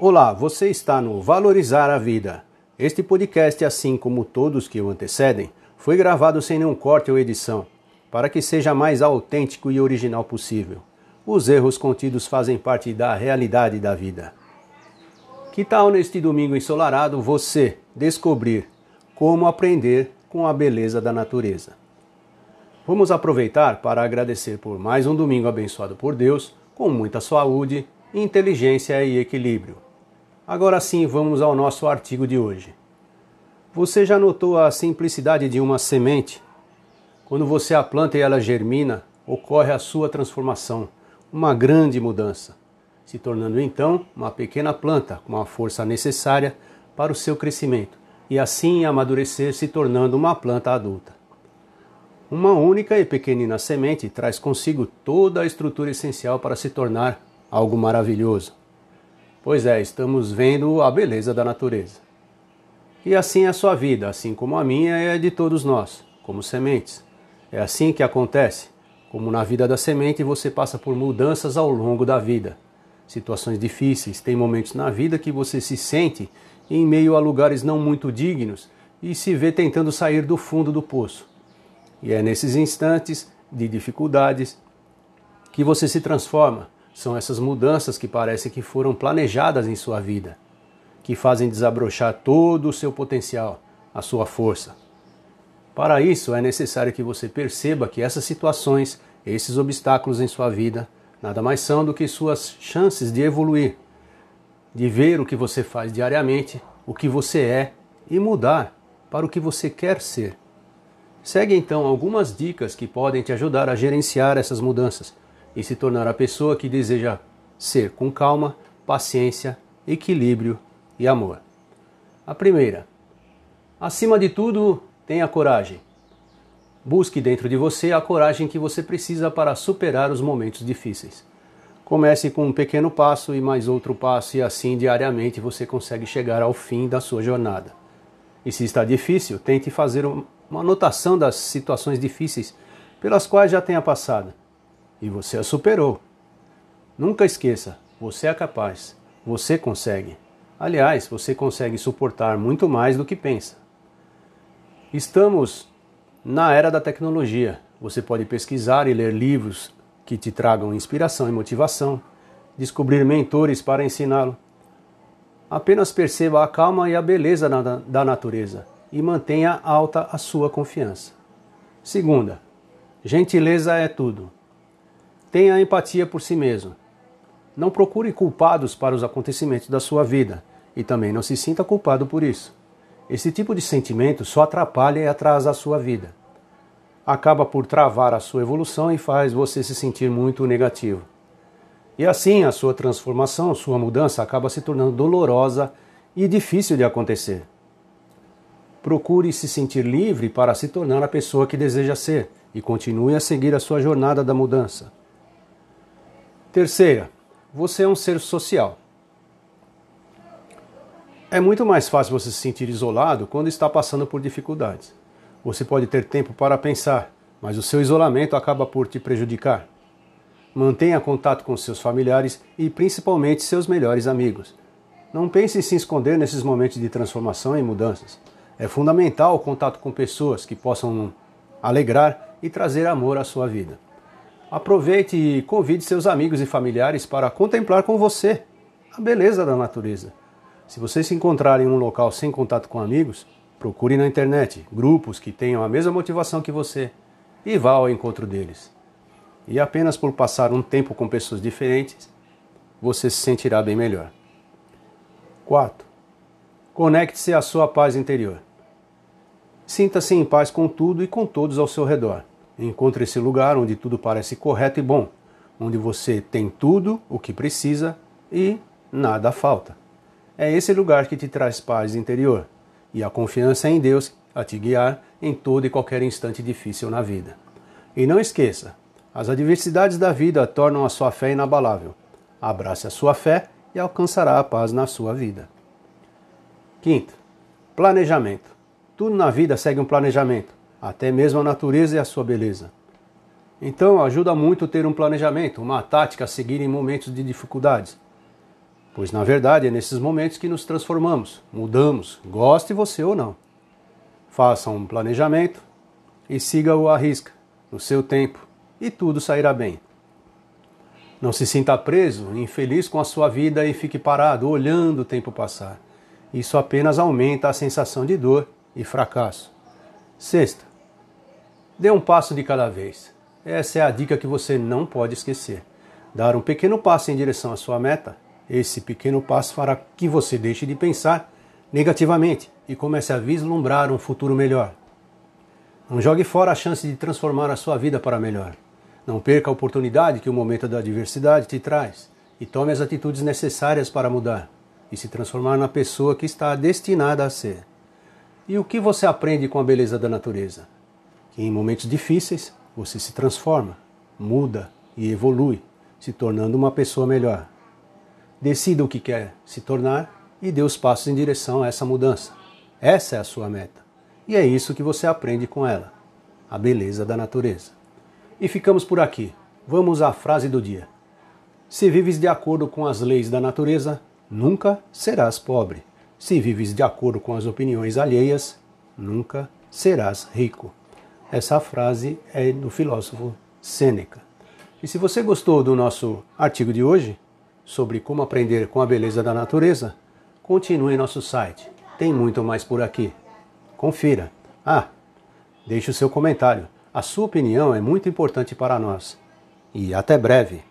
Olá, você está no Valorizar a Vida. Este podcast, assim como todos que o antecedem, foi gravado sem nenhum corte ou edição, para que seja mais autêntico e original possível. Os erros contidos fazem parte da realidade da vida. Que tal neste domingo ensolarado você descobrir como aprender com a beleza da natureza? Vamos aproveitar para agradecer por mais um domingo abençoado por Deus, com muita saúde, inteligência e equilíbrio. Agora sim, vamos ao nosso artigo de hoje. Você já notou a simplicidade de uma semente? Quando você a planta e ela germina, ocorre a sua transformação, uma grande mudança, se tornando então uma pequena planta com a força necessária para o seu crescimento e assim amadurecer, se tornando uma planta adulta. Uma única e pequenina semente traz consigo toda a estrutura essencial para se tornar algo maravilhoso. Pois é, estamos vendo a beleza da natureza. E assim é a sua vida, assim como a minha é de todos nós, como sementes. É assim que acontece. Como na vida da semente, você passa por mudanças ao longo da vida. Situações difíceis, tem momentos na vida que você se sente em meio a lugares não muito dignos e se vê tentando sair do fundo do poço. E é nesses instantes de dificuldades que você se transforma são essas mudanças que parecem que foram planejadas em sua vida, que fazem desabrochar todo o seu potencial, a sua força. Para isso, é necessário que você perceba que essas situações, esses obstáculos em sua vida, nada mais são do que suas chances de evoluir, de ver o que você faz diariamente, o que você é e mudar para o que você quer ser. Segue então algumas dicas que podem te ajudar a gerenciar essas mudanças e se tornar a pessoa que deseja ser com calma, paciência, equilíbrio e amor. A primeira, acima de tudo, tenha coragem. Busque dentro de você a coragem que você precisa para superar os momentos difíceis. Comece com um pequeno passo e mais outro passo, e assim diariamente você consegue chegar ao fim da sua jornada. E se está difícil, tente fazer uma anotação das situações difíceis pelas quais já tenha passado e você a superou. Nunca esqueça, você é capaz, você consegue. Aliás, você consegue suportar muito mais do que pensa. Estamos na era da tecnologia. Você pode pesquisar e ler livros que te tragam inspiração e motivação, descobrir mentores para ensiná-lo. Apenas perceba a calma e a beleza da natureza e mantenha alta a sua confiança. Segunda, gentileza é tudo. Tenha empatia por si mesmo. Não procure culpados para os acontecimentos da sua vida e também não se sinta culpado por isso. Esse tipo de sentimento só atrapalha e atrasa a sua vida. Acaba por travar a sua evolução e faz você se sentir muito negativo. E assim a sua transformação, sua mudança acaba se tornando dolorosa e difícil de acontecer. Procure se sentir livre para se tornar a pessoa que deseja ser e continue a seguir a sua jornada da mudança. Terceira, você é um ser social. É muito mais fácil você se sentir isolado quando está passando por dificuldades. Você pode ter tempo para pensar, mas o seu isolamento acaba por te prejudicar. Mantenha contato com seus familiares e principalmente seus melhores amigos. Não pense em se esconder nesses momentos de transformação e mudanças. É fundamental o contato com pessoas que possam alegrar e trazer amor à sua vida. Aproveite e convide seus amigos e familiares para contemplar com você a beleza da natureza. Se você se encontrar em um local sem contato com amigos, procure na internet grupos que tenham a mesma motivação que você e vá ao encontro deles. E apenas por passar um tempo com pessoas diferentes, você se sentirá bem melhor. 4. Conecte-se à sua paz interior. Sinta-se em paz com tudo e com todos ao seu redor. Encontre esse lugar onde tudo parece correto e bom, onde você tem tudo o que precisa e nada falta. É esse lugar que te traz paz interior e a confiança em Deus a te guiar em todo e qualquer instante difícil na vida. E não esqueça, as adversidades da vida tornam a sua fé inabalável. Abrace a sua fé e alcançará a paz na sua vida. Quinto, planejamento. Tudo na vida segue um planejamento até mesmo a natureza e a sua beleza. Então, ajuda muito ter um planejamento, uma tática a seguir em momentos de dificuldades. Pois na verdade é nesses momentos que nos transformamos, mudamos, goste você ou não. Faça um planejamento e siga-o à risca, no seu tempo, e tudo sairá bem. Não se sinta preso, infeliz com a sua vida e fique parado, olhando o tempo passar. Isso apenas aumenta a sensação de dor e fracasso. Sexta, dê um passo de cada vez. Essa é a dica que você não pode esquecer. Dar um pequeno passo em direção à sua meta. Esse pequeno passo fará que você deixe de pensar negativamente e comece a vislumbrar um futuro melhor. Não jogue fora a chance de transformar a sua vida para melhor. Não perca a oportunidade que o momento da adversidade te traz e tome as atitudes necessárias para mudar e se transformar na pessoa que está destinada a ser. E o que você aprende com a beleza da natureza? Em momentos difíceis você se transforma, muda e evolui, se tornando uma pessoa melhor. Decida o que quer se tornar e dê os passos em direção a essa mudança. Essa é a sua meta. E é isso que você aprende com ela: a beleza da natureza. E ficamos por aqui. Vamos à frase do dia. Se vives de acordo com as leis da natureza, nunca serás pobre. Se vives de acordo com as opiniões alheias, nunca serás rico. Essa frase é do filósofo Sêneca. E se você gostou do nosso artigo de hoje, sobre como aprender com a beleza da natureza, continue em nosso site. Tem muito mais por aqui. Confira. Ah, deixe o seu comentário. A sua opinião é muito importante para nós. E até breve!